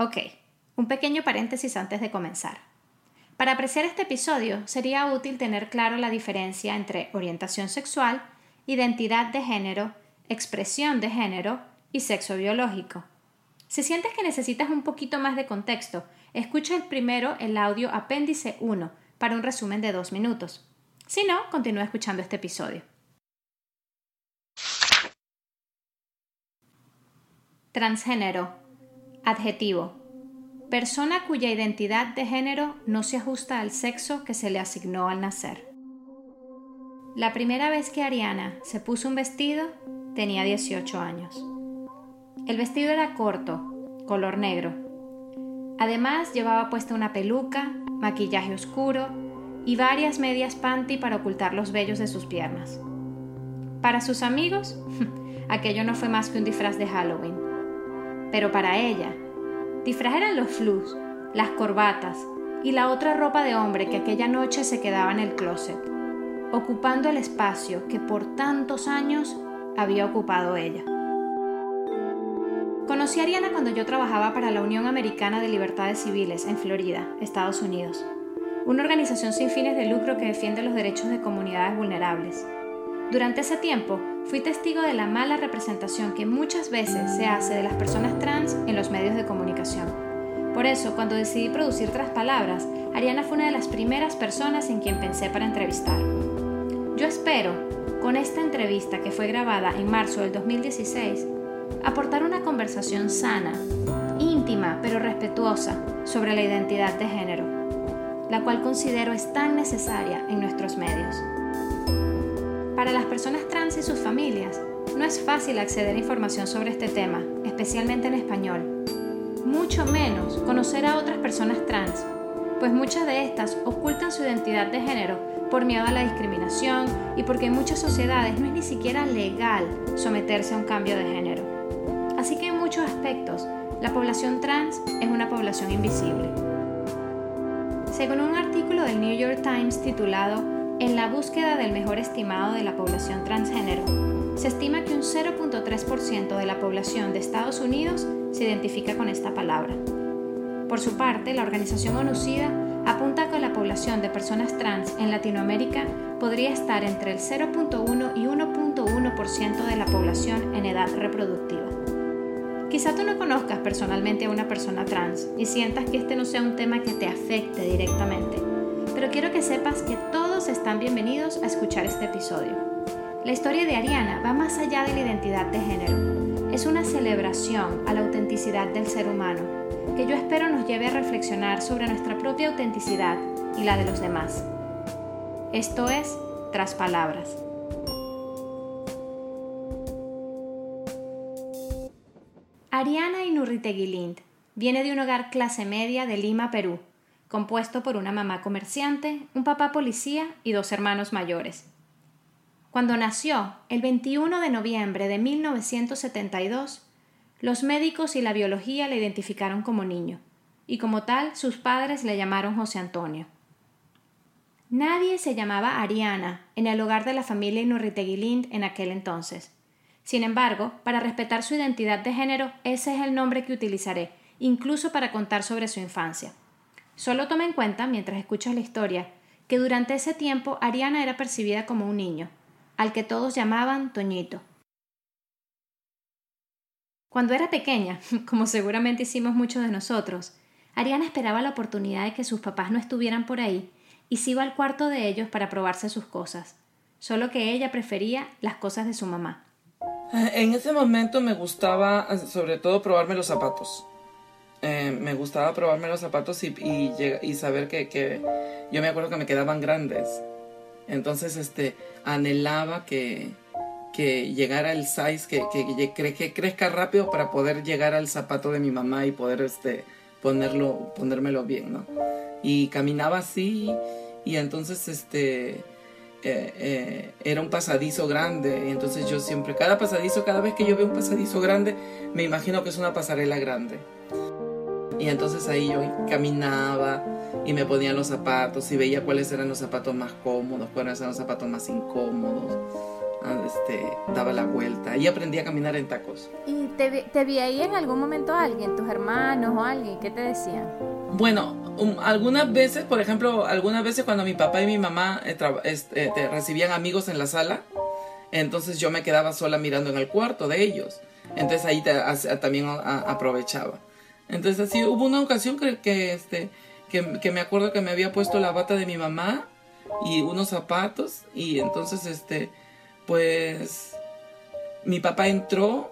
Ok, un pequeño paréntesis antes de comenzar. Para apreciar este episodio sería útil tener claro la diferencia entre orientación sexual, identidad de género, expresión de género y sexo biológico. Si sientes que necesitas un poquito más de contexto, escucha el primero el audio apéndice 1 para un resumen de dos minutos. Si no, continúa escuchando este episodio. Transgénero. Adjetivo. Persona cuya identidad de género no se ajusta al sexo que se le asignó al nacer. La primera vez que Ariana se puso un vestido tenía 18 años. El vestido era corto, color negro. Además llevaba puesta una peluca, maquillaje oscuro y varias medias panty para ocultar los vellos de sus piernas. Para sus amigos, aquello no fue más que un disfraz de Halloween. Pero para ella, Disfraz eran los flus, las corbatas y la otra ropa de hombre que aquella noche se quedaba en el closet, ocupando el espacio que por tantos años había ocupado ella. Conocí a Ariana cuando yo trabajaba para la Unión Americana de Libertades Civiles en Florida, Estados Unidos, una organización sin fines de lucro que defiende los derechos de comunidades vulnerables. Durante ese tiempo fui testigo de la mala representación que muchas veces se hace de las personas trans en los medios de comunicación. Por eso, cuando decidí producir Tras Palabras, Ariana fue una de las primeras personas en quien pensé para entrevistar. Yo espero, con esta entrevista que fue grabada en marzo del 2016, aportar una conversación sana, íntima pero respetuosa sobre la identidad de género, la cual considero es tan necesaria en nuestros medios. Para las personas trans y sus familias, no es fácil acceder a información sobre este tema, especialmente en español. Mucho menos conocer a otras personas trans, pues muchas de estas ocultan su identidad de género por miedo a la discriminación y porque en muchas sociedades no es ni siquiera legal someterse a un cambio de género. Así que en muchos aspectos, la población trans es una población invisible. Según un artículo del New York Times titulado en la búsqueda del mejor estimado de la población transgénero, se estima que un 0.3% de la población de Estados Unidos se identifica con esta palabra. Por su parte, la organización ONUCIDA apunta que la población de personas trans en Latinoamérica podría estar entre el 0.1 y 1.1% de la población en edad reproductiva. Quizá tú no conozcas personalmente a una persona trans y sientas que este no sea un tema que te afecte directamente pero quiero que sepas que están bienvenidos a escuchar este episodio. La historia de Ariana va más allá de la identidad de género. Es una celebración a la autenticidad del ser humano, que yo espero nos lleve a reflexionar sobre nuestra propia autenticidad y la de los demás. Esto es Tras Palabras. Ariana Inurriteguilind viene de un hogar clase media de Lima, Perú compuesto por una mamá comerciante, un papá policía y dos hermanos mayores. Cuando nació, el 21 de noviembre de 1972, los médicos y la biología le identificaron como niño, y como tal sus padres le llamaron José Antonio. Nadie se llamaba Ariana en el hogar de la familia Inurriteguilind en aquel entonces. Sin embargo, para respetar su identidad de género, ese es el nombre que utilizaré, incluso para contar sobre su infancia. Solo toma en cuenta, mientras escuchas la historia, que durante ese tiempo Ariana era percibida como un niño, al que todos llamaban Toñito. Cuando era pequeña, como seguramente hicimos muchos de nosotros, Ariana esperaba la oportunidad de que sus papás no estuvieran por ahí y se iba al cuarto de ellos para probarse sus cosas, solo que ella prefería las cosas de su mamá. En ese momento me gustaba sobre todo probarme los zapatos. Eh, me gustaba probarme los zapatos y, y, saber que, yo me acuerdo que me quedaban grandes. Entonces, este, anhelaba que, que llegara el size, que, que, que, crezca rápido para poder llegar al zapato de mi mamá y poder este, ponerlo, ponérmelo bien, ¿no? Y caminaba así y entonces este, eh, eh, era un pasadizo grande y entonces yo siempre, cada pasadizo, cada vez que yo veo un pasadizo grande, me imagino que es una pasarela grande. Y entonces ahí yo caminaba y me ponía los zapatos y veía cuáles eran los zapatos más cómodos, cuáles eran los zapatos más incómodos. ah, este, daba la vuelta y aprendí a caminar en tacos. ¿Y te, te vi ahí en algún momento alguien, tus hermanos o alguien? ¿Qué te decían? Bueno, um, algunas veces, por ejemplo, algunas veces cuando mi papá y mi mamá eh, este, recibían amigos en la sala, entonces yo me quedaba sola mirando en el cuarto de ellos. Entonces ahí también aprovechaba. Entonces así hubo una ocasión que, que, este, que, que, me acuerdo que me había puesto la bata de mi mamá y unos zapatos y entonces este pues mi papá entró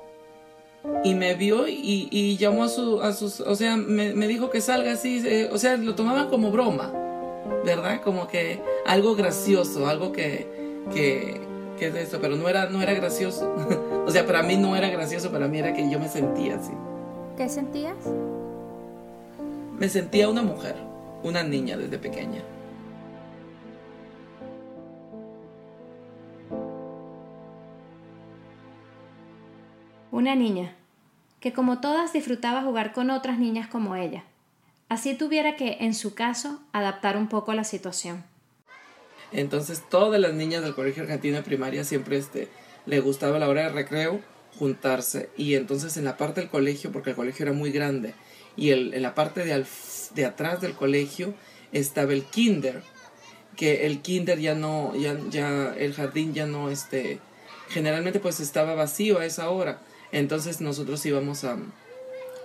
y me vio y, y llamó a, su, a sus, o sea, me, me dijo que salga así, eh, o sea, lo tomaban como broma, ¿verdad? Como que algo gracioso, algo que, que, que es eso, pero no era, no era gracioso. o sea, para mí no era gracioso, para mí era que yo me sentía así. ¿Qué sentías? Me sentía una mujer, una niña desde pequeña. Una niña, que como todas disfrutaba jugar con otras niñas como ella. Así tuviera que, en su caso, adaptar un poco a la situación. Entonces todas las niñas del colegio argentino de primaria siempre este, le gustaba la hora de recreo juntarse. Y entonces en la parte del colegio, porque el colegio era muy grande, y el, en la parte de, de atrás del colegio estaba el kinder, que el kinder ya no, ya, ya el jardín ya no, este, generalmente pues estaba vacío a esa hora, entonces nosotros íbamos a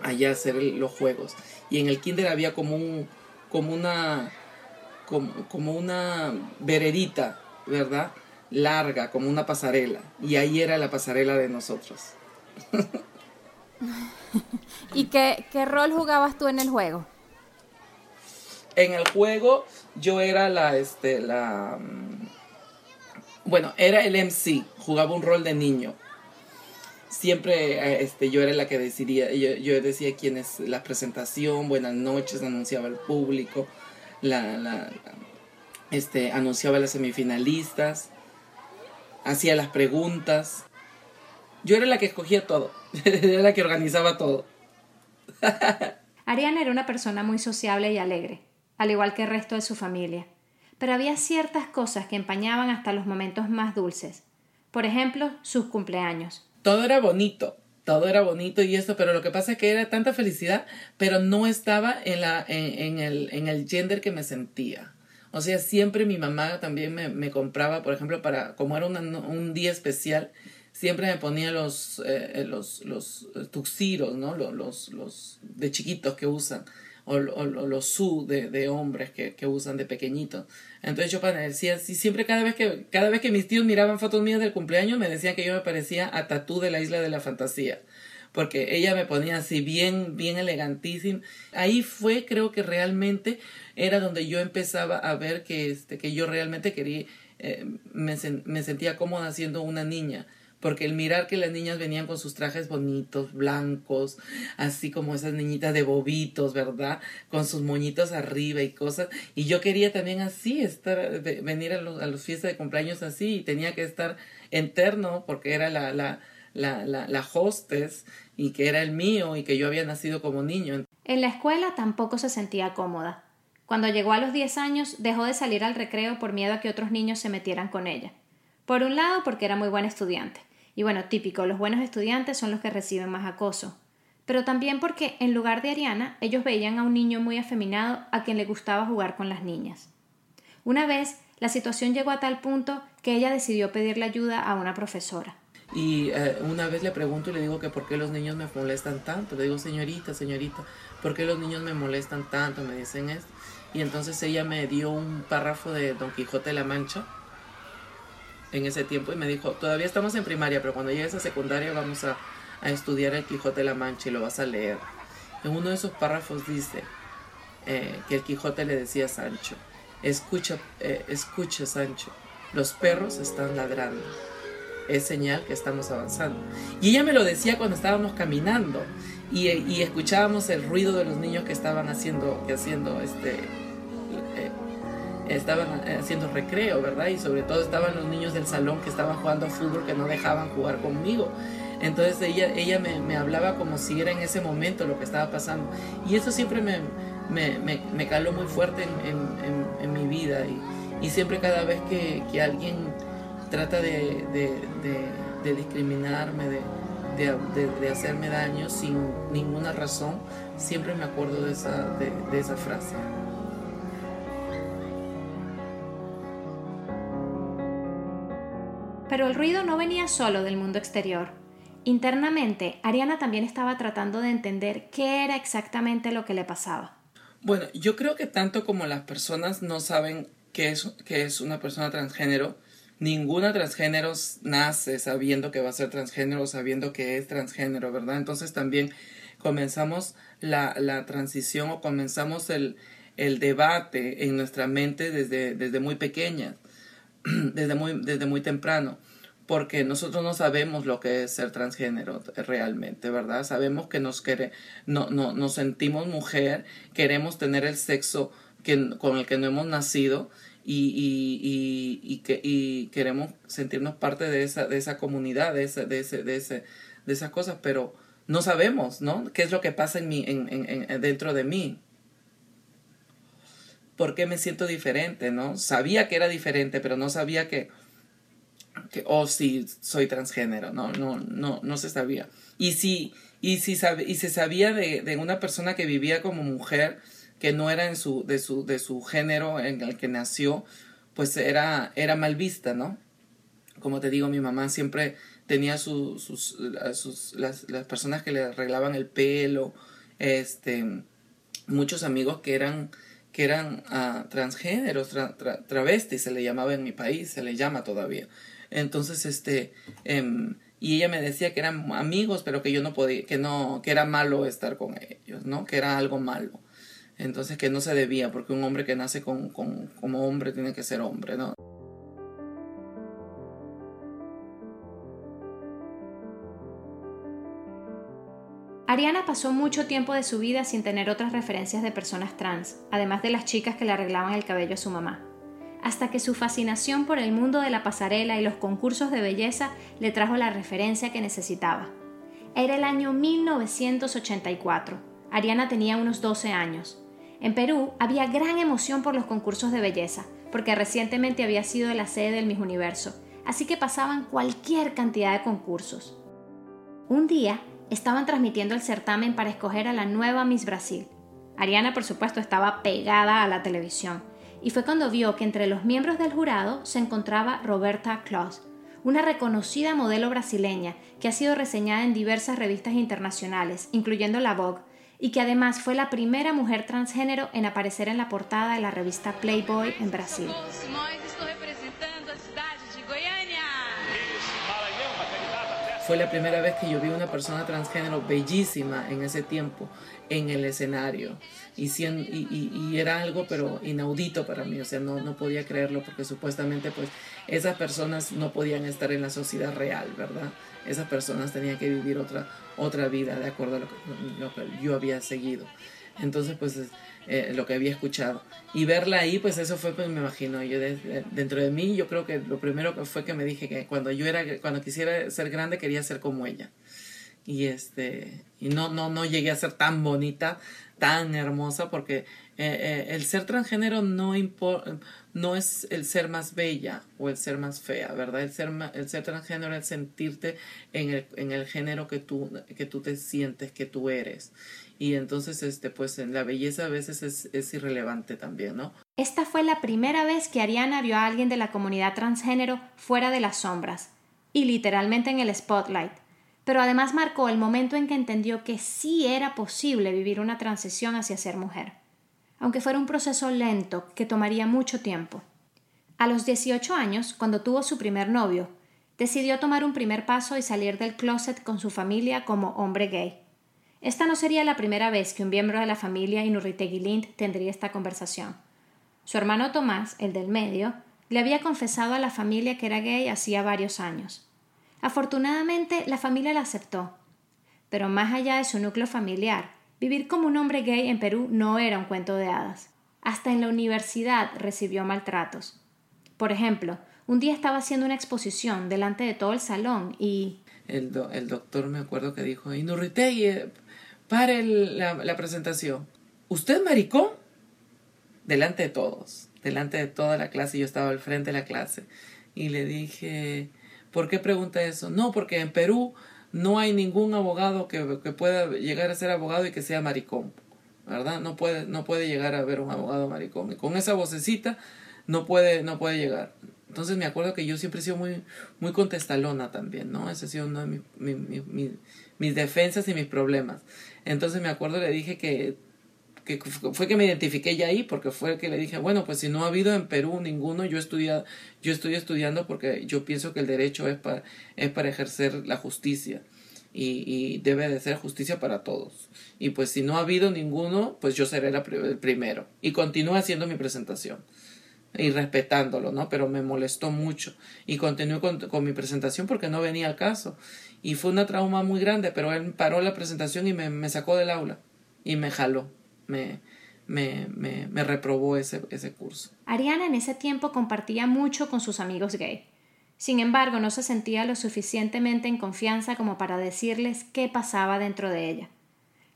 allá a hacer los juegos, y en el kinder había como un, como una como, una vererita, ¿verdad? Larga, como una pasarela. Y ahí era la pasarela de nosotros. ¿Y qué, qué rol jugabas tú en el juego? En el juego yo era la, este, la, mm, bueno, era el MC, jugaba un rol de niño. Siempre eh, este, yo era la que decidía, yo, yo decía quién es la presentación, buenas noches, anunciaba al público, la, la, este, anunciaba las semifinalistas, hacía las preguntas. Yo era la que escogía todo, era la que organizaba todo. Ariana era una persona muy sociable y alegre, al igual que el resto de su familia, pero había ciertas cosas que empañaban hasta los momentos más dulces. Por ejemplo, sus cumpleaños. Todo era bonito, todo era bonito y eso, pero lo que pasa es que era tanta felicidad, pero no estaba en, la, en, el, en el gender que me sentía. O sea, siempre mi mamá también me, me compraba, por ejemplo, para, como era un día especial, siempre me ponía los, eh, los, los tuxiros, ¿no? Los, los, los de chiquitos que usan o, los su de, de hombres que, que, usan de pequeñitos. Entonces yo decía, sí, siempre cada vez que, cada vez que mis tíos miraban fotos mías del cumpleaños me decían que yo me parecía a Tatú de la isla de la fantasía. Porque ella me ponía así bien, bien elegantísima. Ahí fue, creo que realmente era donde yo empezaba a ver que, este, que yo realmente quería, eh, me, me sentía cómoda siendo una niña porque el mirar que las niñas venían con sus trajes bonitos, blancos, así como esas niñitas de bobitos, ¿verdad? Con sus moñitos arriba y cosas. Y yo quería también así, estar, venir a los, a los fiestas de cumpleaños así, y tenía que estar interno, porque era la, la, la, la, la hostess, y que era el mío, y que yo había nacido como niño. En la escuela tampoco se sentía cómoda. Cuando llegó a los 10 años, dejó de salir al recreo por miedo a que otros niños se metieran con ella. Por un lado, porque era muy buena estudiante y bueno, típico, los buenos estudiantes son los que reciben más acoso. Pero también porque, en lugar de Ariana, ellos veían a un niño muy afeminado a quien le gustaba jugar con las niñas. Una vez, la situación llegó a tal punto que ella decidió pedirle ayuda a una profesora. Y eh, una vez le pregunto y le digo que por qué los niños me molestan tanto. Le digo, señorita, señorita, ¿por qué los niños me molestan tanto? Me dicen esto. Y entonces ella me dio un párrafo de Don Quijote de la Mancha en ese tiempo y me dijo, todavía estamos en primaria, pero cuando llegues a secundaria vamos a, estudiar el Quijote de la Mancha y lo vas a leer. En uno de esos párrafos dice eh, que el Quijote le decía a Sancho, escucha, eh, escucha Sancho, los perros están ladrando. Es señal que estamos avanzando. Y ella me lo decía cuando estábamos caminando y, escuchábamos el ruido de los niños que estaban haciendo, haciendo este, estaban eh, haciendo recreo, ¿verdad? Y sobre todo estaban los niños del salón que estaban jugando fútbol que no dejaban jugar conmigo. Entonces ella, ella me, me hablaba como si era en ese momento lo que estaba pasando. Y eso siempre me, me, me caló muy fuerte en, mi vida. Y, y, siempre cada vez que, que alguien trata de, discriminarme, de, hacerme daño sin ninguna razón, siempre me acuerdo de esa, de esa frase. Pero el ruido no venía solo del mundo exterior. Internamente, Ariana también estaba tratando de entender qué era exactamente lo que le pasaba. Bueno, yo creo que tanto como las personas no saben qué es, qué es una persona transgénero, ninguna transgénero nace sabiendo que va a ser transgénero, sabiendo que es transgénero, ¿verdad? Entonces también comenzamos la, la transición o comenzamos el, el, debate en nuestra mente desde, desde muy pequeñas. desde muy, desde muy temprano, porque nosotros no sabemos lo que es ser transgénero realmente, ¿verdad? Sabemos que nos, quiere, no, no, nos sentimos mujer, queremos tener el sexo que, con el que no hemos nacido y, y, y, que, y queremos sentirnos parte de esa, de esa comunidad, de, ese, de, ese, de, ese, de esas cosas, pero no sabemos, ¿no? ¿Qué es lo que pasa en mí, en, en, dentro de mí? por qué me siento diferente, ¿no? Sabía que era diferente, pero no sabía que, que oh, sí, soy transgénero, ¿no? No, no, no se sabía. Y si, y si sabe, y se sabía de, de, una persona que vivía como mujer, que no era en su, de, su, de su género en el que nació, pues era, era mal vista, ¿no? Como te digo, mi mamá siempre tenía sus, sus las, las personas que le arreglaban el pelo, este, muchos amigos que eran que eran uh, transgéneros, travestis, se le llamaba en mi país, se le llama todavía. Entonces, este, em, y ella me decía que eran amigos, pero que yo no podía, que no, que era malo estar con ellos, ¿no? Que era algo malo. Entonces, que no se debía, porque un hombre que nace con, con, como hombre tiene que ser hombre, ¿no? Ariana pasó mucho tiempo de su vida sin tener otras referencias de personas trans, además de las chicas que le arreglaban el cabello a su mamá, hasta que su fascinación por el mundo de la pasarela y los concursos de belleza le trajo la referencia que necesitaba. Era el año 1984. Ariana tenía unos 12 años. En Perú había gran emoción por los concursos de belleza, porque recientemente había sido la sede del Miss Universo, así que pasaban cualquier cantidad de concursos. Un día, estaban transmitiendo el certamen para escoger a la nueva Miss Brasil. Ariana, por supuesto, estaba pegada a la televisión, y fue cuando vio que entre los miembros del jurado se encontraba Roberta Claus, una reconocida modelo brasileña que ha sido reseñada en diversas revistas internacionales, incluyendo la Vogue, y que además fue la primera mujer transgénero en aparecer en la portada de la revista Playboy en Brasil. Fue la primera vez que yo vi una persona transgénero bellísima en ese tiempo en el escenario. Y, era algo pero inaudito para mí, o sea, no, no podía creerlo porque supuestamente pues esas personas no podían estar en la sociedad real, ¿verdad? Esas personas tenían que vivir otra, otra vida de acuerdo a lo que yo había seguido. Entonces pues eh, lo que había escuchado. Y verla ahí, pues eso fue, pues me imagino, yo dentro de mí, yo creo que lo primero que fue que me dije que cuando yo era, cuando quisiera ser grande quería ser como ella. Y este, y no, no, no llegué a ser tan bonita, tan hermosa, porque eh, eh, el ser transgénero no, no es el ser más bella o el ser más fea, ¿verdad? El ser, el ser transgénero es sentirte en el, en el género que tú, que tú te sientes, que tú eres y entonces este pues la belleza a veces es, es, irrelevante también, ¿no? Esta fue la primera vez que Ariana vio a alguien de la comunidad transgénero fuera de las sombras y literalmente en el spotlight, pero además marcó el momento en que entendió que sí era posible vivir una transición hacia ser mujer, aunque fuera un proceso lento que tomaría mucho tiempo. A los 18 años, cuando tuvo su primer novio, decidió tomar un primer paso y salir del closet con su familia como hombre gay. Esta no sería la primera vez que un miembro de la familia Inurritegui Lind tendría esta conversación. Su hermano Tomás, el del medio, le había confesado a la familia que era gay hacía varios años. Afortunadamente, la familia la aceptó. Pero más allá de su núcleo familiar, vivir como un hombre gay en Perú no era un cuento de hadas. Hasta en la universidad recibió maltratos. Por ejemplo, un día estaba haciendo una exposición delante de todo el salón y... El, el doctor me acuerdo que dijo, Inurritegui, para la, presentación. ¿Usted maricón? Delante de todos, delante de toda la clase, yo estaba al frente de la clase. Y le dije, ¿por qué pregunta eso? No, porque en Perú no hay ningún abogado que, que pueda llegar a ser abogado y que sea maricón. ¿Verdad? No puede, no puede llegar a ver un abogado maricón. Y con esa vocecita no puede, no puede llegar. Entonces me acuerdo que yo siempre he sido muy, muy contestalona también, ¿no? Ese ha sido uno de mis defensas y mis problemas. Entonces me acuerdo, le dije que, que fue que me identifiqué ya ahí, porque fue que le dije, bueno, pues si no ha habido en Perú ninguno, yo, estudia, yo estoy estudiando porque yo pienso que el derecho es para, es para ejercer la justicia. Y, debe de ser justicia para todos. Y pues si no ha habido ninguno, pues yo seré el primero. Y continúo haciendo mi presentación y respetándolo, ¿no? Pero me molestó mucho y continué con, con, mi presentación porque no venía al caso. Y fue una trauma muy grande, pero él paró la presentación y me, me sacó del aula y me jaló, me, me, me, reprobó ese, ese curso. Ariana en ese tiempo compartía mucho con sus amigos gay. Sin embargo, no se sentía lo suficientemente en confianza como para decirles qué pasaba dentro de ella.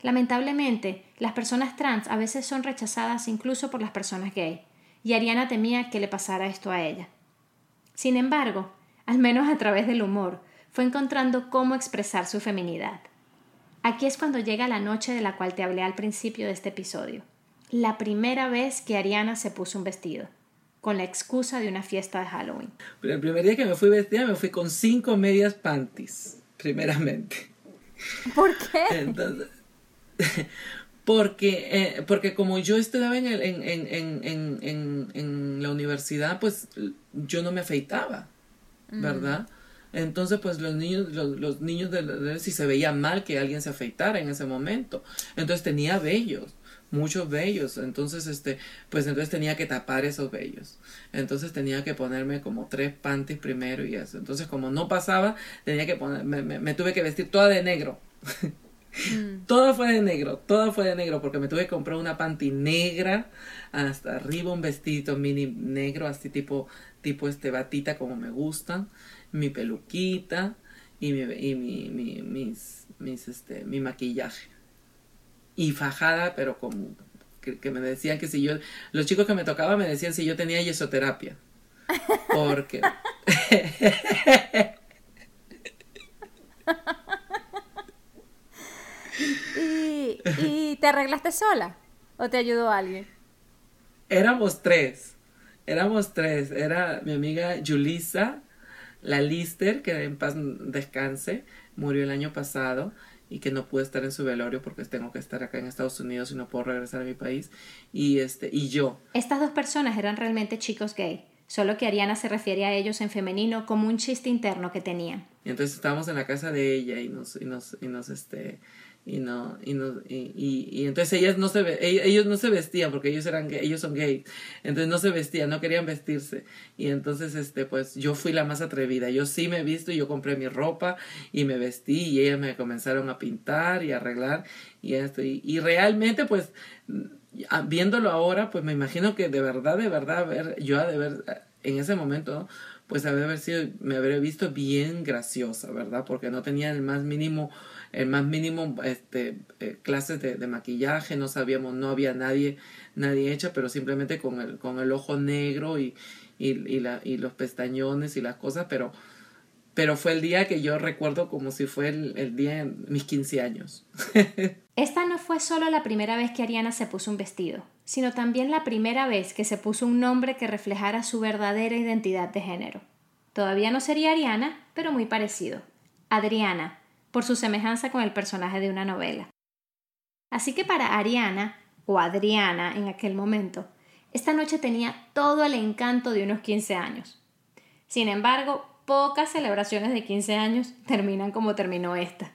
Lamentablemente, las personas trans a veces son rechazadas incluso por las personas gay y Ariana temía que le pasara esto a ella. Sin embargo, al menos a través del humor, fue encontrando cómo expresar su feminidad. Aquí es cuando llega la noche de la cual te hablé al principio de este episodio, la primera vez que Ariana se puso un vestido, con la excusa de una fiesta de Halloween. el primer día que me fui vestida me fui con cinco medias panties, primeramente. ¿Por qué? Entonces, porque, eh, porque como yo estudiaba en, el, en, en, en, en, la universidad, pues yo no me afeitaba, ¿verdad? Entonces, pues los niños, los, los niños de, de, si se veía mal que alguien se afeitara en ese momento. Entonces tenía vellos, muchos vellos. Entonces, este, pues entonces tenía que tapar esos vellos. Entonces tenía que ponerme como tres panties primero y eso. Entonces, como no pasaba, tenía que poner, me, me, me tuve que vestir toda de negro. Mm. Todo fue de negro, todo fue de negro, porque me tuve que comprar una panty negra, hasta arriba un vestido mini negro, así tipo, tipo este batita como me gustan, mi peluquita y mi, y mi, mi, mis, mis, este, mi maquillaje. Y fajada, pero como que, que, me decían que si yo, los chicos que me tocaban me decían si yo tenía yesoterapia. Porque... ¿Y, te arreglaste sola? ¿O te ayudó alguien? Éramos tres. Éramos tres. Era mi amiga Julissa, la Lister, que en paz descanse, murió el año pasado y que no pude estar en su velorio porque tengo que estar acá en Estados Unidos y no puedo regresar a mi país. Y, este, y yo. Estas dos personas eran realmente chicos gay, solo que Ariana se refiere a ellos en femenino como un chiste interno que tenían. Y entonces estábamos en la casa de ella y nos, y nos, y nos, este, y no y no y, y, entonces ellas no se ellos no se vestían porque ellos eran ellos son gays. Entonces no se vestían no querían vestirse. Y entonces este pues yo fui la más atrevida. Yo sí me he visto y yo compré mi ropa y me vestí y ellas me comenzaron a pintar y arreglar y esto. Y, realmente pues viéndolo ahora pues me imagino que de verdad de verdad ver yo de ver en ese momento pues haber sido me habría visto bien graciosa verdad porque no tenía el más mínimo el más mínimo este, eh, clases de, maquillaje, no sabíamos, no había nadie, nadie hecha, pero simplemente con el, con el ojo negro y, y, y, la, y los pestañones y las cosas, pero, pero fue el día que yo recuerdo como si fue el, el día de mis 15 años. Esta no fue solo la primera vez que Ariana se puso un vestido, sino también la primera vez que se puso un nombre que reflejara su verdadera identidad de género. Todavía no sería Ariana, pero muy parecido. Adriana, por su semejanza con el personaje de una novela. Así que para Ariana, o Adriana en aquel momento, esta noche tenía todo el encanto de unos 15 años. Sin embargo, pocas celebraciones de 15 años terminan como terminó esta.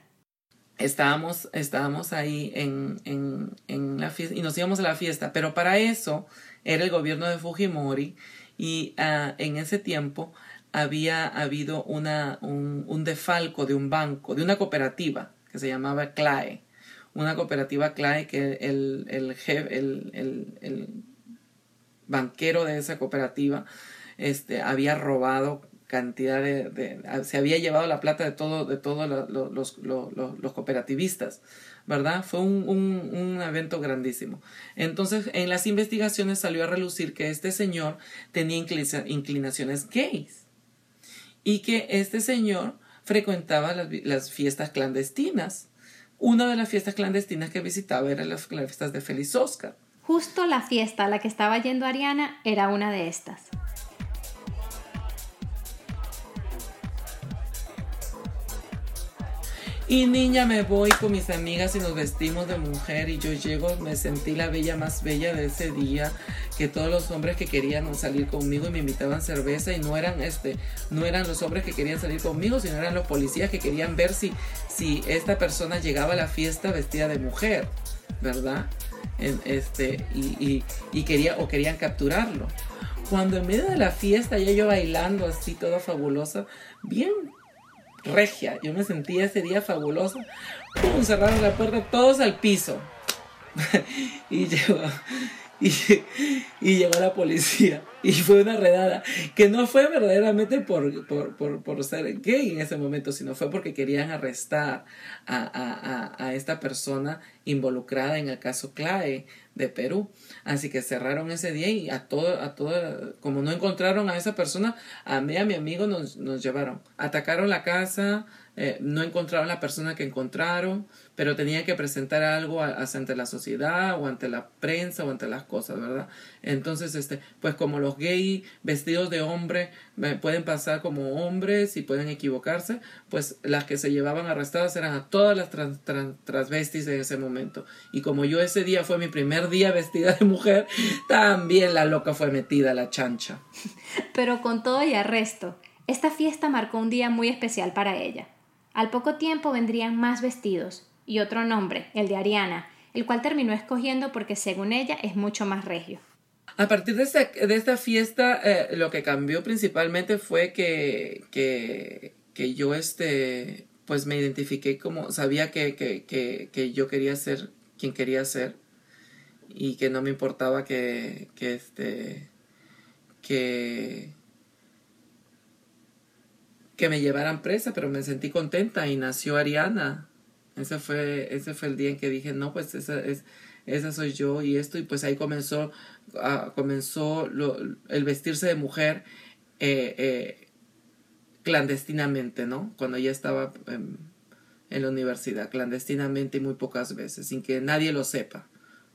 Estábamos, estábamos ahí en, en, en la fiesta y nos íbamos a la fiesta, pero para eso era el gobierno de Fujimori y uh, en ese tiempo había habido una, un, defalco de un banco, de una cooperativa que se llamaba CLAE, una cooperativa CLAE que el, el, el, el, banquero de esa cooperativa este, había robado cantidad de, se había llevado la plata de todo de todos los, los, cooperativistas verdad fue un, un, evento grandísimo. Entonces en las investigaciones salió a relucir que este señor tenía inclinaciones gays y que este señor frecuentaba las, fiestas clandestinas. Una de las fiestas clandestinas que visitaba era las, las fiestas de Feliz Oscar. Justo la fiesta a la que estaba yendo Ariana era una de estas. Y niña, me voy con mis amigas y nos vestimos de mujer y yo llego, me sentí la bella más bella de ese día, que todos los hombres que querían salir conmigo y me invitaban cerveza y no eran este, no eran los hombres que querían salir conmigo, sino eran los policías que querían ver si, si esta persona llegaba a la fiesta vestida de mujer, ¿verdad? este, y, y quería, o querían capturarlo. Cuando en medio de la fiesta, ya yo bailando así, toda fabulosa, bien regia. Yo me sentía ese día fabulosa. Pum, cerraron la puerta, todos al piso. y llegó, y, llegó la policía. Y fue una redada que no fue verdaderamente por, por, ser gay en ese momento, sino fue porque querían arrestar a, a esta persona involucrada en el caso Clae de Perú. Así que cerraron ese día y a todo, a todo, como no encontraron a esa persona, a mí, a mi amigo nos, nos llevaron. Atacaron la casa, eh, no encontraron la persona que encontraron, pero tenían que presentar algo ante la sociedad o ante la prensa o ante las cosas, ¿verdad? Entonces, este, pues como los gays vestidos de hombre eh, pueden pasar como hombres y pueden equivocarse, pues las que se llevaban arrestadas eran a todas las transvestis en ese momento. Y como yo ese día fue mi primer día vestida de mujer, también la loca fue metida a la chancha. Pero con todo y arresto, esta fiesta marcó un día muy especial para ella. Al poco tiempo vendrían más vestidos y otro nombre, el de Ariana, el cual terminó escogiendo porque según ella es mucho más regio. A partir de esta, fiesta, eh, lo que cambió principalmente fue que, que, que, yo este, pues me identifiqué como, sabía que, que, que, yo quería ser quien quería ser y que no me importaba que, que este, que, que me llevaran presa, pero me sentí contenta y nació Ariana. Ese fue, ese fue el día en que dije, no, pues esa, es, esa soy yo y esto, y pues ahí comenzó, uh, comenzó lo, el vestirse de mujer eh, eh, clandestinamente, ¿no? Cuando ya estaba en, la universidad, clandestinamente y muy pocas veces, sin que nadie lo sepa.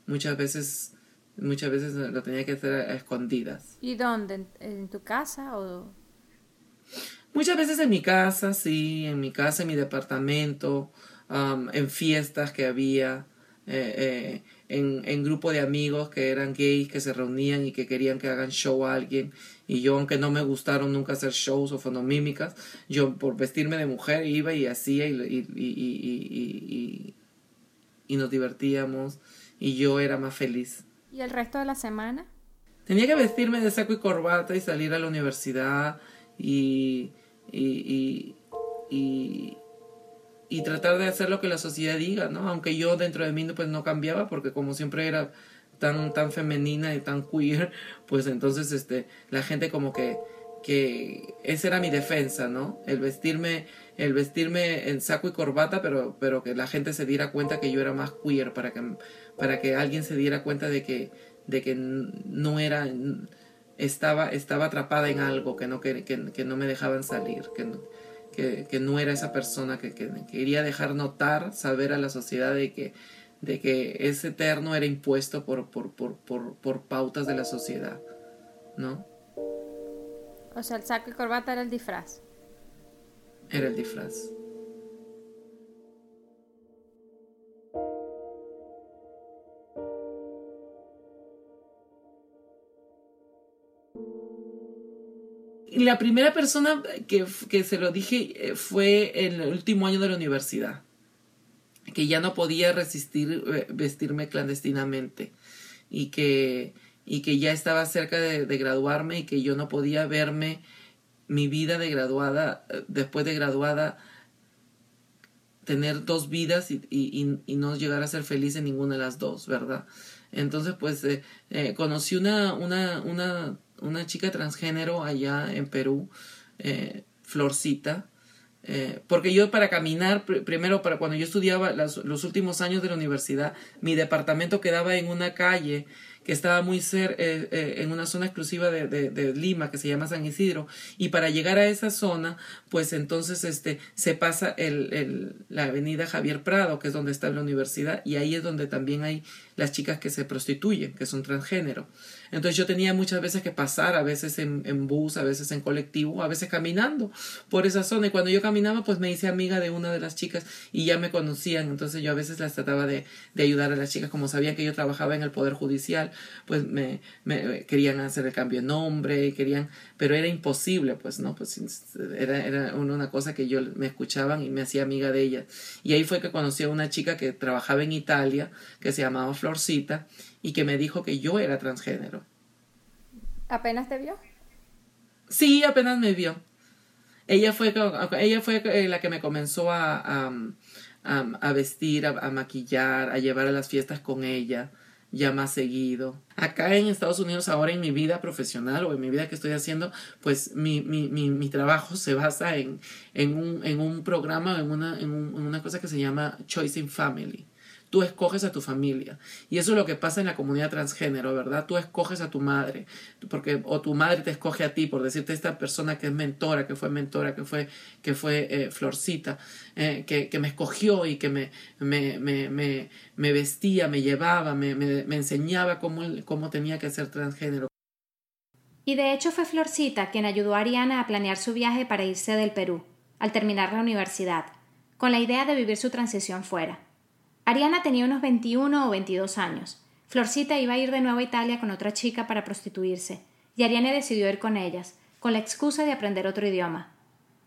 Muchas veces, muchas veces lo tenía que hacer a escondidas. ¿Y dónde? ¿En, en tu casa o...? Muchas veces en mi casa, sí, en mi casa, en mi departamento, um, en fiestas que había, eh, eh, en, en grupo de amigos que eran gays, que se reunían y que querían que hagan show a alguien. Y yo, aunque no me gustaron nunca hacer shows o fonomímicas, yo por vestirme de mujer iba y hacía y, y, y, y nos divertíamos y yo era más feliz. ¿Y el resto de la semana? Tenía que vestirme de saco y corbata y salir a la universidad y, y, y, y, tratar de hacer lo que la sociedad diga, ¿no? Aunque yo dentro de mí pues no cambiaba porque como siempre era tan, tan femenina y tan queer, pues entonces este, la gente como que, que esa era mi defensa, ¿no? El vestirme, el vestirme en saco y corbata, pero, pero que la gente se diera cuenta que yo era más queer, para que, para que alguien se diera cuenta de que, de que no era estaba, estaba atrapada en algo que no, que, que, no me dejaban salir, que, que, no era esa persona que, quería dejar notar, saber a la sociedad de que, de que ese eterno era impuesto por, por, por, por, por pautas de la sociedad, ¿no? O sea, el saco y corbata era el disfraz. Era el disfraz. La primera persona que, se lo dije eh, fue en el último año de la universidad, que ya no podía resistir eh, vestirme clandestinamente y que, y que ya estaba cerca de, graduarme y que yo no podía verme mi vida de graduada, eh, después de graduada, tener dos vidas y, no llegar a ser feliz en ninguna de las dos, ¿verdad? Entonces, pues, conocí una, una, una una chica transgénero allá en Perú, eh, Florcita, eh, porque yo para caminar, primero para cuando yo estudiaba los últimos años de la universidad, mi departamento quedaba en una calle que estaba muy cerca, eh, eh, en una zona exclusiva de, Lima que se llama San Isidro. Y para llegar a esa zona, pues entonces este, se pasa el, la avenida Javier Prado, que es donde está la universidad, y ahí es donde también hay las chicas que se prostituyen, que son transgénero. Entonces yo tenía muchas veces que pasar, a veces en, en, bus, a veces en colectivo, a veces caminando por esa zona. Y cuando yo caminaba, pues me hice amiga de una de las chicas y ya me conocían. Entonces yo a veces las trataba de, de ayudar a las chicas, como sabían que yo trabajaba en el Poder Judicial, pues me, me querían hacer el cambio de nombre, querían, pero era imposible, pues, ¿no? Pues era, era una cosa que yo me escuchaban y me hacía amiga de ellas. Y ahí fue que conocí a una chica que trabajaba en Italia, que se llamaba Florcita, y que me dijo que yo era transgénero. ¿Apenas te vio? Sí, apenas me vio. Ella fue, ella fue eh, la que me comenzó a, a, vestir, a, maquillar, a llevar a las fiestas con ella ya más seguido. Acá en Estados Unidos, ahora en mi vida profesional o en mi vida que estoy haciendo, pues mi, mi, mi, mi trabajo se basa en, en, un, en un programa, en una, en, en una cosa que se llama Choice in Family. Tú escoges a tu familia. Y eso es lo que pasa en la comunidad transgénero, ¿verdad? Tú escoges a tu madre, porque, o tu madre te escoge a ti, por decirte esta persona que es mentora, que fue mentora, que fue, que fue eh, Florcita, eh, que, que, me escogió y que me, me, me, me, me vestía, me llevaba, me, me, enseñaba cómo, cómo tenía que ser transgénero. Y de hecho fue Florcita quien ayudó a Ariana a planear su viaje para irse del Perú, al terminar la universidad, con la idea de vivir su transición fuera. Ariana tenía unos 21 o 22 años. Florcita iba a ir de nuevo a Italia con otra chica para prostituirse, y Ariana decidió ir con ellas, con la excusa de aprender otro idioma.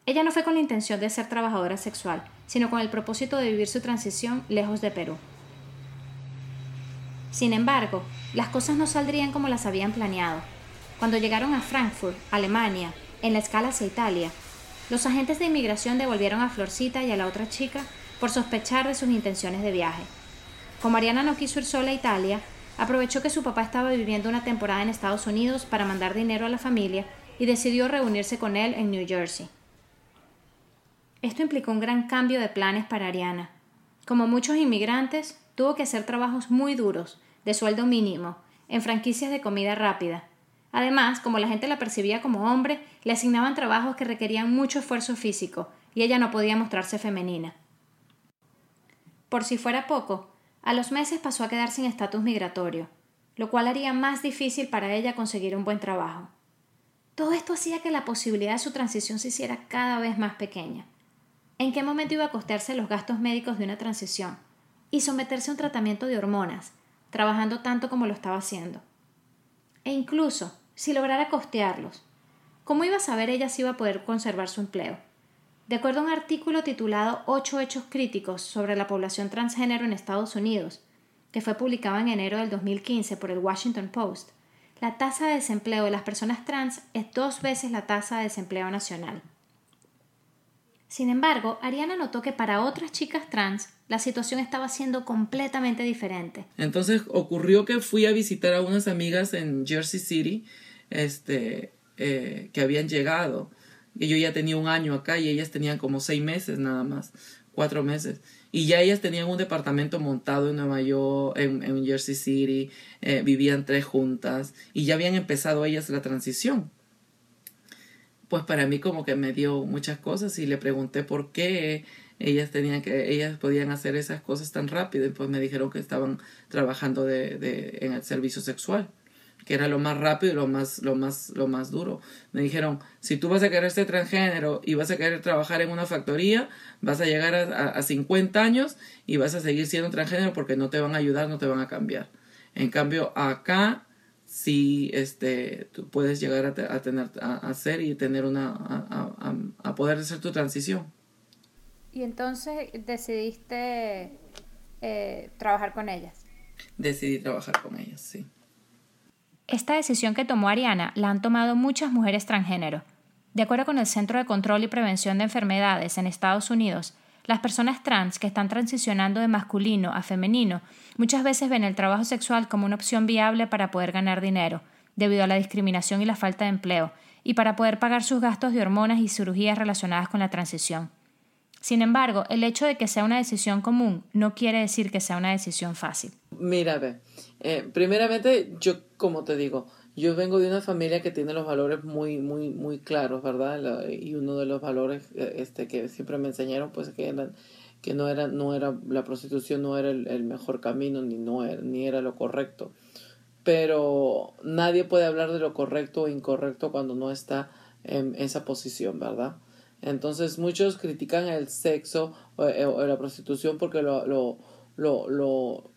Ella no fue con la intención de ser trabajadora sexual, sino con el propósito de vivir su transición lejos de Perú. Sin embargo, las cosas no saldrían como las habían planeado. Cuando llegaron a Frankfurt, Alemania, en la escala hacia Italia, los agentes de inmigración devolvieron a Florcita y a la otra chica por sospechar de sus intenciones de viaje. Como Mariana no quiso ir sola a Italia, aprovechó que su papá estaba viviendo una temporada en Estados Unidos para mandar dinero a la familia y decidió reunirse con él en New Jersey. Esto implicó un gran cambio de planes para Ariana. Como muchos inmigrantes, tuvo que hacer trabajos muy duros, de sueldo mínimo, en franquicias de comida rápida. Además, como la gente la percibía como hombre, le asignaban trabajos que requerían mucho esfuerzo físico, y ella no podía mostrarse femenina. Por si fuera poco, a los meses pasó a quedar sin estatus migratorio, lo cual haría más difícil para ella conseguir un buen trabajo. Todo esto hacía que la posibilidad de su transición se hiciera cada vez más pequeña. ¿En qué momento iba a costearse los gastos médicos de una transición? Y someterse a un tratamiento de hormonas, trabajando tanto como lo estaba haciendo. E incluso, si lograra costearlos, ¿cómo iba a saber ella si iba a poder conservar su empleo? De acuerdo a un artículo titulado Ocho hechos críticos sobre la población transgénero en Estados Unidos, que fue publicado en enero del 2015 por el Washington Post, la tasa de desempleo de las personas trans es dos veces la tasa de desempleo nacional. Sin embargo, Ariana notó que para otras chicas trans la situación estaba siendo completamente diferente. Entonces ocurrió que fui a visitar a unas amigas en Jersey City, este, eh, que habían llegado yo ya tenía un año acá y ellas tenían como seis meses nada más, cuatro meses. Y ya ellas tenían un departamento montado en Nueva York, en, Jersey City, eh, vivían tres juntas y ya habían empezado ellas la transición. Pues para mí como que me dio muchas cosas y le pregunté por qué ellas tenían que ellas podían hacer esas cosas tan rápido y pues me dijeron que estaban trabajando de, de, en el servicio sexual que era lo más rápido y lo más, lo más, lo más duro. Me dijeron, si tú vas a querer ser transgénero y vas a querer trabajar en una factoría, vas a llegar a, a, 50 años y vas a seguir siendo transgénero porque no te van a ayudar, no te van a cambiar. En cambio, acá sí este, tú puedes llegar a, a tener, a, hacer y tener una, a, a poder hacer tu transición. Y entonces decidiste eh, trabajar con ellas. Decidí trabajar con ellas, sí. Esta decisión que tomó Ariana la han tomado muchas mujeres transgénero. De acuerdo con el Centro de Control y Prevención de Enfermedades en Estados Unidos, las personas trans que están transicionando de masculino a femenino muchas veces ven el trabajo sexual como una opción viable para poder ganar dinero, debido a la discriminación y la falta de empleo, y para poder pagar sus gastos de hormonas y cirugías relacionadas con la transición. Sin embargo, el hecho de que sea una decisión común no quiere decir que sea una decisión fácil. Mira, ve, eh, primeramente, yo, como te digo, yo vengo de una familia que tiene los valores muy, muy, muy claros, ¿verdad? y uno de los valores eh, este, que siempre me enseñaron, pues, que eran que no era, no era, la prostitución no era el, mejor camino, ni, no era, ni era lo correcto. Pero nadie puede hablar de lo correcto o incorrecto cuando no está en esa posición, ¿verdad? Entonces muchos critican el sexo o, eh, la prostitución porque lo, lo, lo,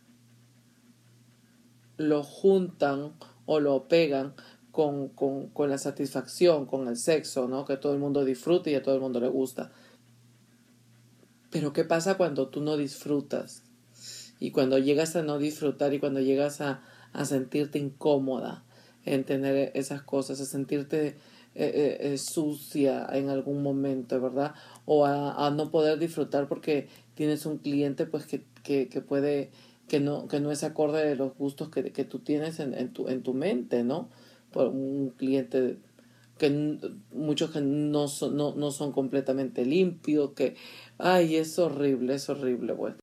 lo, juntan o lo pegan con, con, con, la satisfacción, con el sexo, ¿no? Que todo el mundo disfrute y a todo el mundo le gusta. Pero ¿qué pasa cuando tú no disfrutas? Y cuando llegas a no disfrutar y cuando llegas a, a sentirte incómoda en tener esas cosas, a sentirte eh, eh, eh, sucia en algún momento, ¿verdad? O a, no poder disfrutar porque tienes un cliente pues que, que, que puede, que no, que no es acorde de los gustos que, que tú tienes en, en, tu, en tu mente, ¿no? Por un cliente que muchos que no son, no, no son completamente limpios, que, ay, es horrible, es horrible, pues.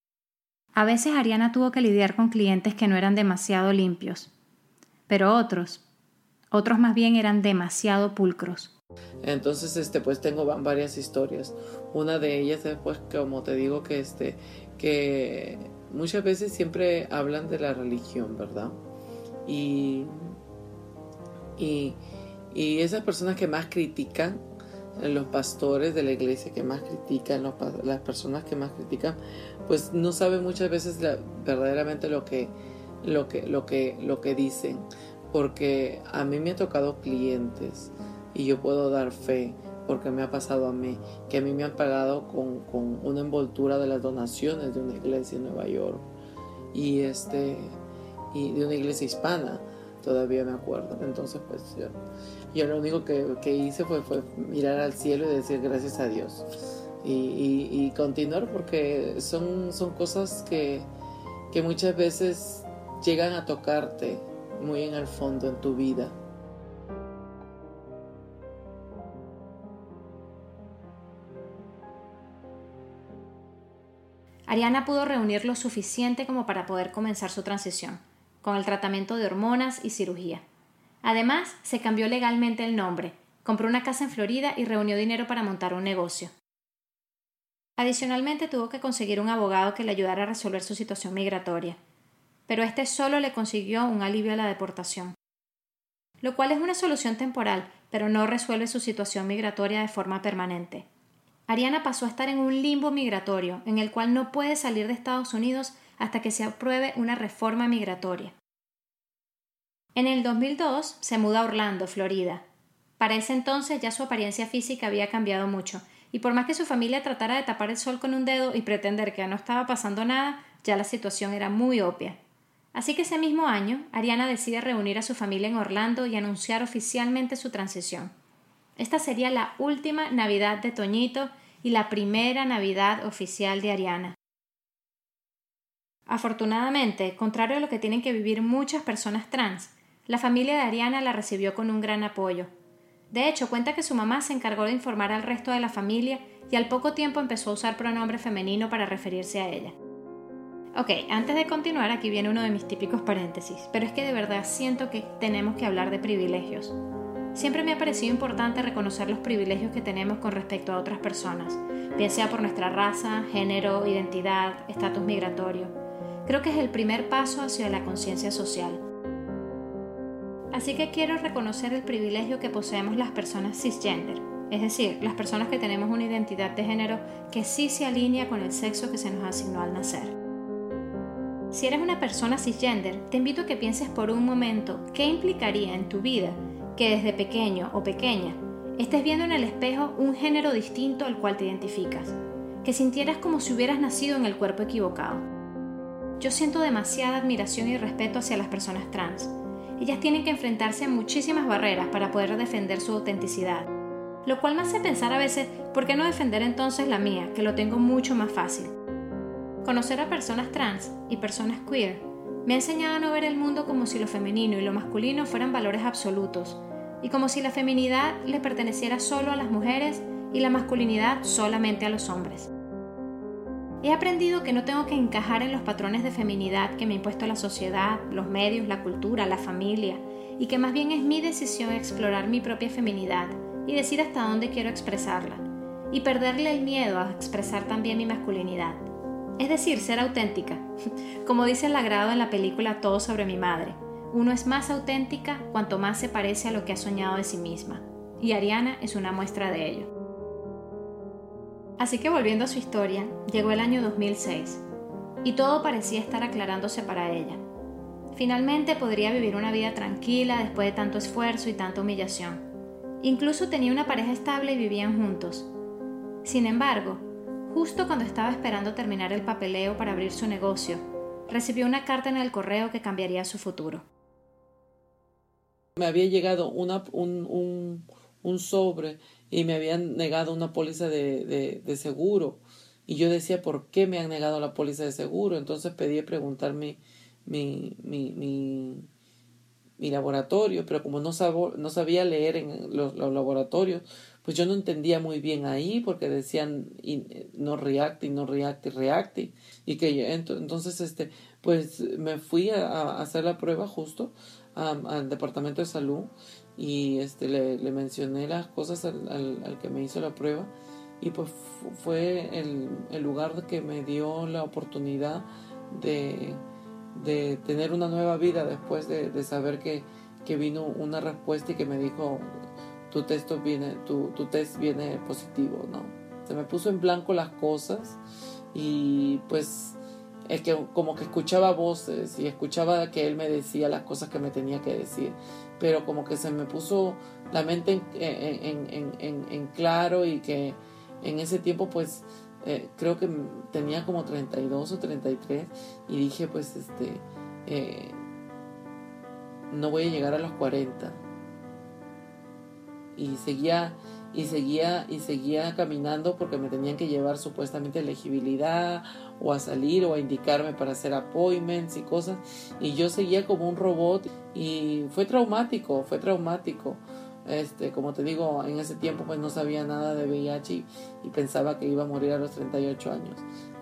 A veces Ariana tuvo que lidiar con clientes que no eran demasiado limpios, pero otros, otros más bien eran demasiado pulcros. Entonces, este, pues tengo varias historias. Una de ellas es, pues, como te digo, que este, que muchas veces siempre hablan de la religión, ¿verdad? Y, y y esas personas que más critican, los pastores de la iglesia que más critican, las personas que más critican, pues no saben muchas veces verdaderamente lo que, lo, que, lo, que, lo que dicen. Porque a mí me ha tocado clientes y yo puedo dar fe porque me ha pasado a mí, que a mí me han pagado con, con una envoltura de las donaciones de una iglesia en Nueva York y, este, y de una iglesia hispana todavía me acuerdo. Entonces, pues yo, yo lo único que, que hice fue, fue, mirar al cielo y decir gracias a Dios. Y, y, y continuar porque son, son cosas que, que muchas veces llegan a tocarte muy en el fondo en tu vida. Ariana pudo reunir lo suficiente como para poder comenzar su transición con el tratamiento de hormonas y cirugía. Además, se cambió legalmente el nombre, compró una casa en Florida y reunió dinero para montar un negocio. Adicionalmente tuvo que conseguir un abogado que le ayudara a resolver su situación migratoria, pero este solo le consiguió un alivio a la deportación, lo cual es una solución temporal, pero no resuelve su situación migratoria de forma permanente. Ariana pasó a estar en un limbo migratorio, en el cual no puede salir de Estados Unidos hasta que se apruebe una reforma migratoria. En el 2002 se muda a Orlando, Florida. Para ese entonces ya su apariencia física había cambiado mucho, y por más que su familia tratara de tapar el sol con un dedo y pretender que no estaba pasando nada, ya la situación era muy obvia. Así que ese mismo año, Ariana decide reunir a su familia en Orlando y anunciar oficialmente su transición. Esta sería la última Navidad de Toñito y la primera Navidad oficial de Ariana. Afortunadamente, contrario a lo que tienen que vivir muchas personas trans, la familia de Ariana la recibió con un gran apoyo. De hecho, cuenta que su mamá se encargó de informar al resto de la familia y al poco tiempo empezó a usar pronombre femenino para referirse a ella. Ok, antes de continuar, aquí viene uno de mis típicos paréntesis, pero es que de verdad siento que tenemos que hablar de privilegios. Siempre me ha parecido importante reconocer los privilegios que tenemos con respecto a otras personas, bien sea por nuestra raza, género, identidad, estatus migratorio creo que es el primer paso hacia la conciencia social. Así que quiero reconocer el privilegio que poseemos las personas cisgender, es decir, las personas que tenemos una identidad de género que sí se alinea con el sexo que se nos asignó al nacer. Si eres una persona cisgender, te invito a que pienses por un momento qué implicaría en tu vida que desde pequeño o pequeña estés viendo en el espejo un género distinto al cual te identificas, que sintieras como si hubieras nacido en el cuerpo equivocado. Yo siento demasiada admiración y respeto hacia las personas trans. Ellas tienen que enfrentarse a muchísimas barreras para poder defender su autenticidad. Lo cual me hace pensar a veces, ¿por qué no defender entonces la mía, que lo tengo mucho más fácil? Conocer a personas trans y personas queer me ha enseñado a no ver el mundo como si lo femenino y lo masculino fueran valores absolutos, y como si la feminidad le perteneciera solo a las mujeres y la masculinidad solamente a los hombres. He aprendido que no tengo que encajar en los patrones de feminidad que me ha impuesto la sociedad, los medios, la cultura, la familia, y que más bien es mi decisión explorar mi propia feminidad y decir hasta dónde quiero expresarla, y perderle el miedo a expresar también mi masculinidad. Es decir, ser auténtica. Como dice el agrado en la película Todo sobre mi madre, uno es más auténtica cuanto más se parece a lo que ha soñado de sí misma, y Ariana es una muestra de ello. Así que volviendo a su historia, llegó el año 2006 y todo parecía estar aclarándose para ella. Finalmente podría vivir una vida tranquila después de tanto esfuerzo y tanta humillación. Incluso tenía una pareja estable y vivían juntos. Sin embargo, justo cuando estaba esperando terminar el papeleo para abrir su negocio, recibió una carta en el correo que cambiaría su futuro. Me había llegado una, un, sobre y me habían negado una póliza de, de, seguro. Y yo decía, ¿por qué me han negado la póliza de seguro? Entonces pedí preguntar mi, mi, mi, laboratorio, pero como no, no sabía leer en los, laboratorios, pues yo no entendía muy bien ahí porque decían no react y no react y y que entonces este pues me fui a, hacer la prueba justo al departamento de salud y este, le, mencioné las cosas al, al, que me hizo la prueba y pues fue el, el lugar que me dio la oportunidad de, de tener una nueva vida después de, de saber que, que, vino una respuesta y que me dijo tu test viene, tu, tu test viene positivo, ¿no? Se me puso en blanco las cosas y pues es que como que escuchaba voces y escuchaba que él me decía las cosas que me tenía que decir pero como que se me puso la mente en, claro y que en ese tiempo pues eh, creo que tenía como 32 o 33 y dije pues este eh, no voy a llegar a los 40 y seguía y seguía y seguía caminando porque me tenían que llevar supuestamente elegibilidad o a salir o a indicarme para hacer appointments y cosas y yo seguía como un robot y fue traumático, fue traumático. Este, como te digo, en ese tiempo pues no sabía nada de VIH y, pensaba que iba a morir a los 38 años.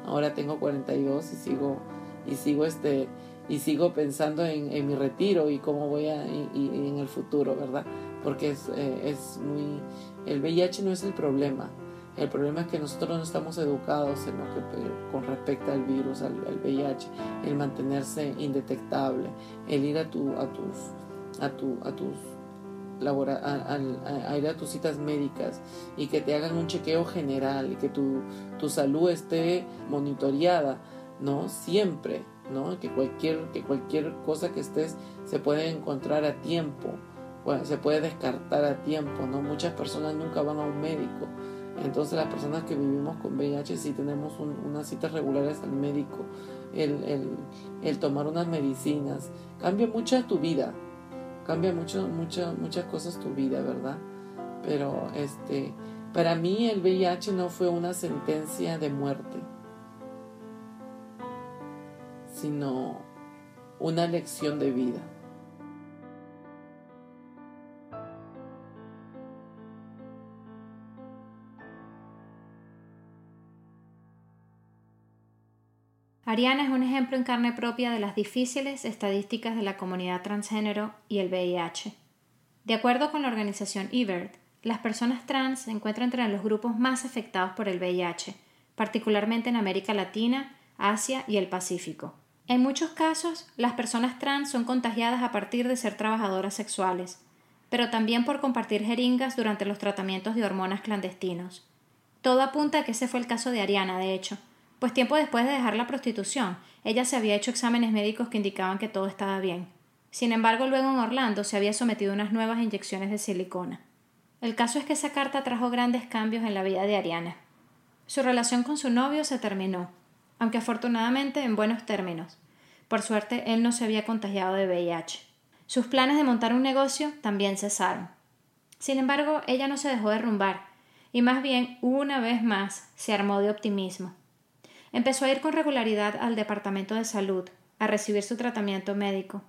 Ahora tengo 42 y sigo y sigo este y sigo pensando en, mi retiro y cómo voy a y, en el futuro, ¿verdad? Porque es, eh, es muy el VIH no es el problema. El problema es que nosotros no estamos educados en lo que, con respecto al virus, al, VIH, el mantenerse indetectable, el ir a, tu, a tus, a tu, a tus a, ir a tus citas médicas y que te hagan un chequeo general y que tu, tu salud esté monitoreada, ¿no? Siempre, ¿no? Que cualquier, que cualquier cosa que estés se puede encontrar a tiempo, se puede descartar a tiempo, ¿no? Muchas personas nunca van a un médico. Entonces las personas que vivimos con VIH sí tenemos unas citas regulares al médico, el, el, tomar unas medicinas, cambia mucho tu vida, cambia mucho, muchas cosas tu vida, ¿verdad? Pero este, para mí el VIH no fue una sentencia de muerte, sino una lección de vida. Ariana es un ejemplo en carne propia de las difíciles estadísticas de la comunidad transgénero y el VIH. De acuerdo con la organización EBERT, las personas trans se encuentran entre los grupos más afectados por el VIH, particularmente en América Latina, Asia y el Pacífico. En muchos casos, las personas trans son contagiadas a partir de ser trabajadoras sexuales, pero también por compartir jeringas durante los tratamientos de hormonas clandestinos. Todo apunta a que ese fue el caso de Ariana, de hecho, pues tiempo después de dejar la prostitución, ella se había hecho exámenes médicos que indicaban que todo estaba bien. Sin embargo, luego en Orlando se había sometido a unas nuevas inyecciones de silicona. El caso es que esa carta trajo grandes cambios en la vida de Ariana. Su relación con su novio se terminó, aunque afortunadamente en buenos términos. Por suerte, él no se había contagiado de VIH. Sus planes de montar un negocio también cesaron. Sin embargo, ella no se dejó derrumbar, y más bien, una vez más, se armó de optimismo. Empezó a ir con regularidad al departamento de salud, a recibir su tratamiento médico,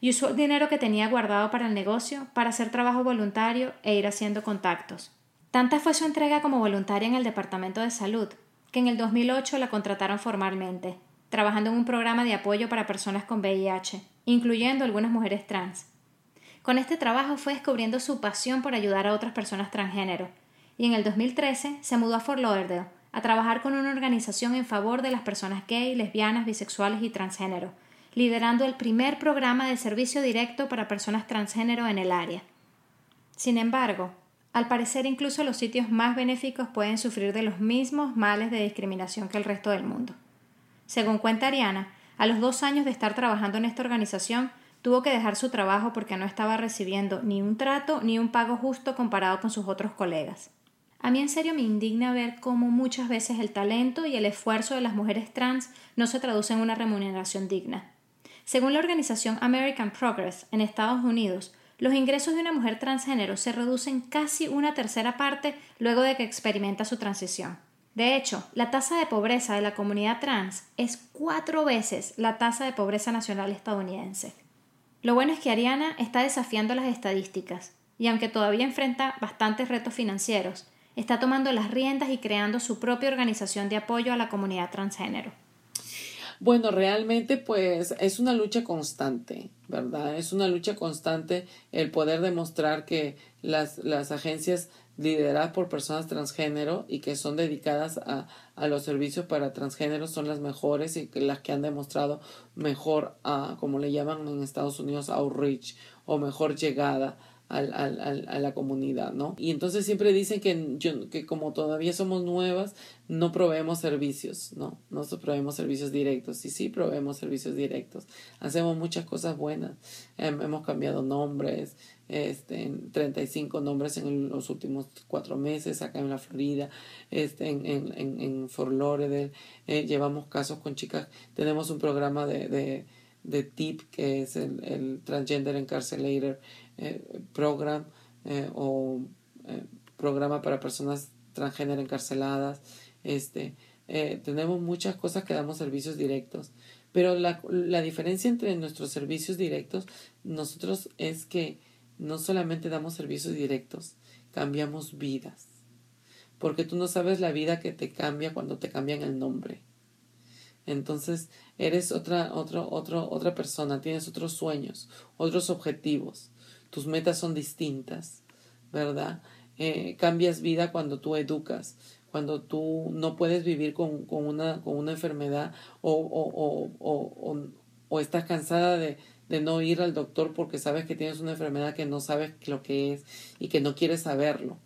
y usó el dinero que tenía guardado para el negocio para hacer trabajo voluntario e ir haciendo contactos. Tanta fue su entrega como voluntaria en el departamento de salud, que en el 2008 la contrataron formalmente, trabajando en un programa de apoyo para personas con VIH, incluyendo algunas mujeres trans. Con este trabajo fue descubriendo su pasión por ayudar a otras personas transgénero, y en el 2013 se mudó a Fort Lauderdale a trabajar con una organización en favor de las personas gay, lesbianas, bisexuales y transgénero, liderando el primer programa de servicio directo para personas transgénero en el área. Sin embargo, al parecer incluso los sitios más benéficos pueden sufrir de los mismos males de discriminación que el resto del mundo. Según cuenta Ariana, a los dos años de estar trabajando en esta organización, tuvo que dejar su trabajo porque no estaba recibiendo ni un trato ni un pago justo comparado con sus otros colegas. A mí en serio me indigna ver cómo muchas veces el talento y el esfuerzo de las mujeres trans no se traducen en una remuneración digna. Según la organización American Progress en Estados Unidos, los ingresos de una mujer transgénero se reducen casi una tercera parte luego de que experimenta su transición. De hecho, la tasa de pobreza de la comunidad trans es cuatro veces la tasa de pobreza nacional estadounidense. Lo bueno es que Ariana está desafiando las estadísticas y aunque todavía enfrenta bastantes retos financieros, está tomando las riendas y creando su propia organización de apoyo a la comunidad transgénero. Bueno, realmente pues es una lucha constante, ¿verdad? Es una lucha constante el poder demostrar que las, las agencias lideradas por personas transgénero y que son dedicadas a, a los servicios para transgénero son las mejores y las que han demostrado mejor, a, como le llaman en Estados Unidos, outreach o mejor llegada al, al, a la comunidad, ¿no? Y entonces siempre dicen que, yo, que como todavía somos nuevas, no proveemos servicios, ¿no? No proveemos servicios directos. Y sí proveemos servicios directos. Hacemos muchas cosas buenas. hemos cambiado nombres, este, 35 nombres en los últimos cuatro meses acá en la Florida, este, en, en, en, en Fort Lauderdale. Eh, llevamos casos con chicas. Tenemos un programa de, de, de TIP, que es el, el Transgender Encarcelator eh, program eh, o eh, programa para personas transgénero encarceladas. Este, tenemos muchas cosas que damos servicios directos. Pero la, la diferencia entre nuestros servicios directos, nosotros es que no solamente damos servicios directos, cambiamos vidas. Porque tú no sabes la vida que te cambia cuando te cambian el nombre. Entonces, eres otra, otro, otro, otra persona, tienes otros sueños, otros objetivos tus metas son distintas, ¿verdad? Eh, cambias vida cuando tú educas, cuando tú no puedes vivir con, con, una, con una enfermedad o, o, o, o estás cansada de, de no ir al doctor porque sabes que tienes una enfermedad que no sabes lo que es y que no quieres saberlo.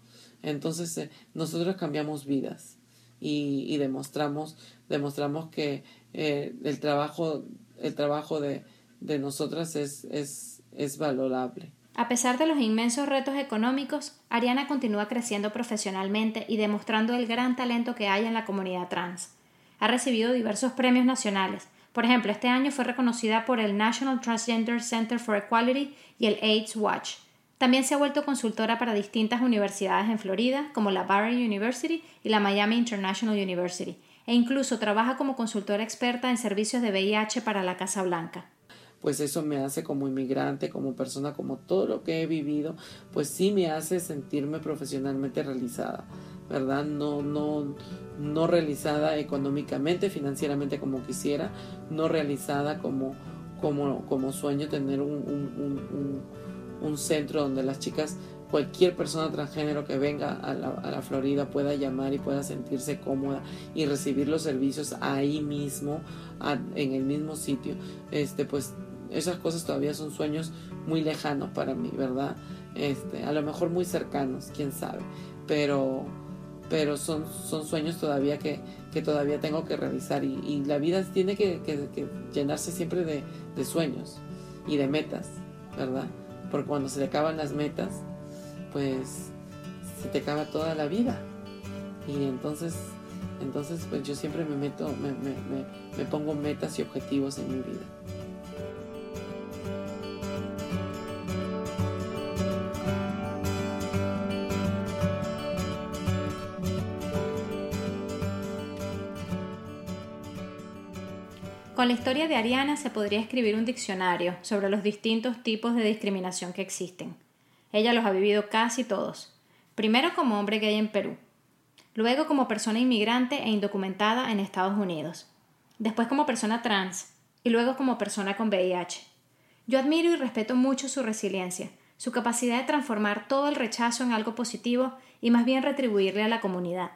Entonces eh, nosotros cambiamos vidas y, y demostramos, demostramos que eh, el trabajo, el trabajo de, de nosotras es, es, es valorable. A pesar de los inmensos retos económicos, Ariana continúa creciendo profesionalmente y demostrando el gran talento que hay en la comunidad trans. Ha recibido diversos premios nacionales. Por ejemplo, este año fue reconocida por el National Transgender Center for Equality y el AIDS Watch. También se ha vuelto consultora para distintas universidades en Florida, como la Barry University y la Miami International University, e incluso trabaja como consultora experta en servicios de VIH para la Casa Blanca pues eso me hace como inmigrante, como persona, como todo lo que he vivido, pues sí me hace sentirme profesionalmente realizada, ¿verdad? No, no, no realizada económicamente, financieramente como quisiera, no realizada como, como, como sueño tener un, un, un, centro donde las chicas cualquier persona transgénero que venga a la, a la, Florida pueda llamar y pueda sentirse cómoda y recibir los servicios ahí mismo, en el mismo sitio, este, pues esas cosas todavía son sueños muy lejanos para mí, ¿verdad? Este, a lo mejor muy cercanos, quién sabe, pero, pero son, son sueños todavía que, que todavía tengo que realizar y, la vida tiene que llenarse siempre de, de, sueños y de metas, ¿verdad? Porque cuando se le acaban las metas, pues se te acaba toda la vida y entonces entonces pues yo siempre me meto me, me, me, me pongo metas y objetivos en mi vida Con la historia de Ariana se podría escribir un diccionario sobre los distintos tipos de discriminación que existen. Ella los ha vivido casi todos. Primero como hombre gay en Perú, luego como persona inmigrante e indocumentada en Estados Unidos, después como persona trans y luego como persona con VIH. Yo admiro y respeto mucho su resiliencia, su capacidad de transformar todo el rechazo en algo positivo y más bien retribuirle a la comunidad.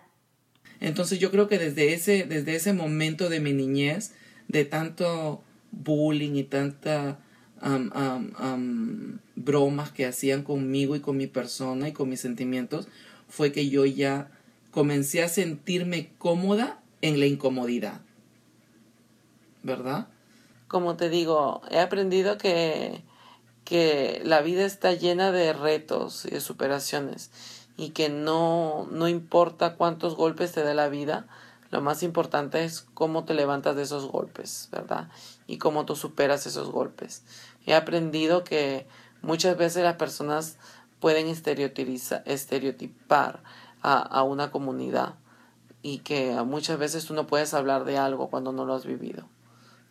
Entonces yo creo que desde ese, desde ese momento de mi niñez, de tanto bullying y tanta bromas que hacían conmigo y con mi persona y con mis sentimientos, fue que yo ya comencé a sentirme cómoda en la incomodidad. ¿Verdad? Como te digo, he aprendido que, que la vida está llena de retos y de superaciones y que no, no importa cuántos golpes te dé la vida, lo más importante es cómo te levantas de esos golpes, ¿verdad? Y cómo tú superas esos golpes. He aprendido que muchas veces las personas pueden estereotipar a, una comunidad y que muchas veces tú no puedes hablar de algo cuando no lo has vivido.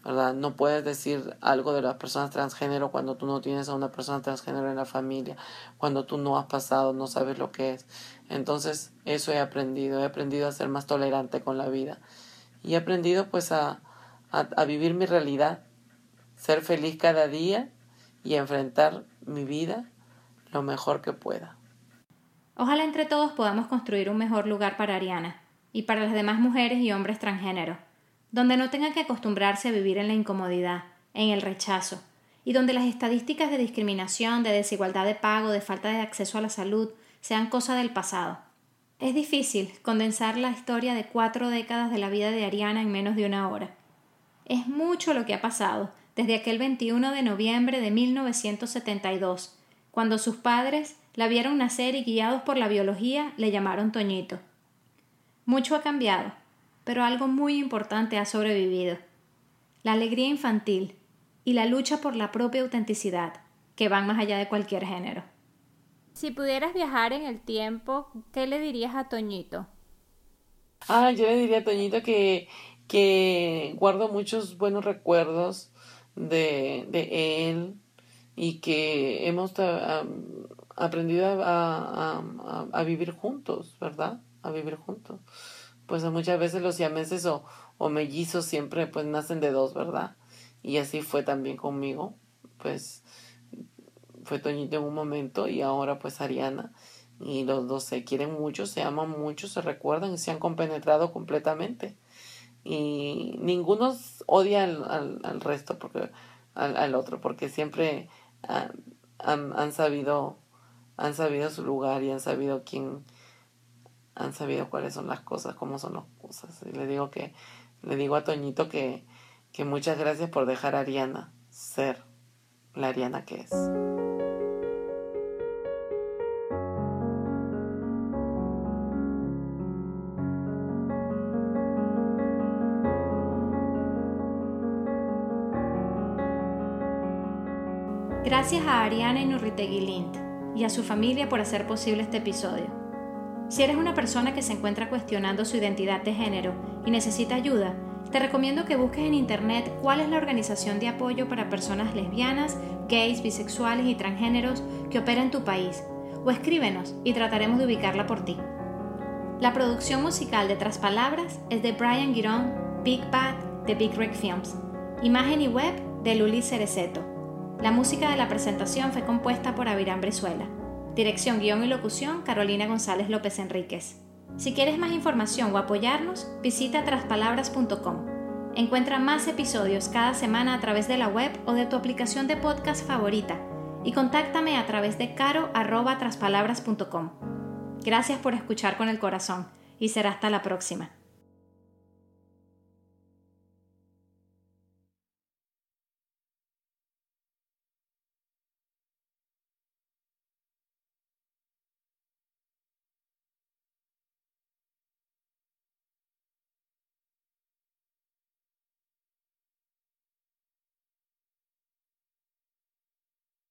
No puedes decir algo de las personas transgénero cuando tú no tienes a una persona transgénero en la familia, cuando tú no has pasado, no sabes lo que es. Entonces, eso he aprendido, he aprendido a ser más tolerante con la vida y he aprendido pues a, a vivir mi realidad, ser feliz cada día y enfrentar mi vida lo mejor que pueda. Ojalá entre todos podamos construir un mejor lugar para Ariana y para las demás mujeres y hombres transgénero donde no tengan que acostumbrarse a vivir en la incomodidad, en el rechazo, y donde las estadísticas de discriminación, de desigualdad de pago, de falta de acceso a la salud sean cosa del pasado. Es difícil condensar la historia de cuatro décadas de la vida de Ariana en menos de una hora. Es mucho lo que ha pasado desde aquel 21 de noviembre de 1972, cuando sus padres la vieron nacer y guiados por la biología le llamaron Toñito. Mucho ha cambiado, pero algo muy importante ha sobrevivido. La alegría infantil y la lucha por la propia autenticidad, que van más allá de cualquier género. Si pudieras viajar en el tiempo, ¿qué le dirías a Toñito? Ah, yo le diría a Toñito que, que guardo muchos buenos recuerdos de, de él y que hemos aprendido a, a, a vivir juntos, ¿verdad? A vivir juntos pues muchas veces los siameses o, o mellizos siempre pues nacen de dos, ¿verdad? Y así fue también conmigo, pues fue Toñito en un momento y ahora pues Ariana. Y los dos se quieren mucho, se aman mucho, se recuerdan y se han compenetrado completamente. Y ninguno odia al, al, resto, porque, al, al, otro, porque siempre han, han, sabido, han sabido su lugar y han sabido quién, han sabido cuáles son las cosas, cómo son las cosas. Y le digo que, le digo a Toñito que, que muchas gracias por dejar a Ariana ser la Ariana que es. Gracias a Ariana Inurritegui Lind y a su familia por hacer posible este episodio. Si eres una persona que se encuentra cuestionando su identidad de género y necesita ayuda, te recomiendo que busques en internet cuál es la organización de apoyo para personas lesbianas, gays, bisexuales y transgéneros que opera en tu país, o escríbenos y trataremos de ubicarla por ti. La producción musical de Tras Palabras es de Brian Girón, Big Bad de Big Rick Films. Imagen y web de Luli Cereceto. La música de la presentación fue compuesta por Avirán Brezuela. Dirección, guion y locución, Carolina González López Enríquez. Si quieres más información o apoyarnos, visita traspalabras.com. Encuentra más episodios cada semana a través de la web o de tu aplicación de podcast favorita y contáctame a través de caro.traspalabras.com. Gracias por escuchar con el corazón y será hasta la próxima.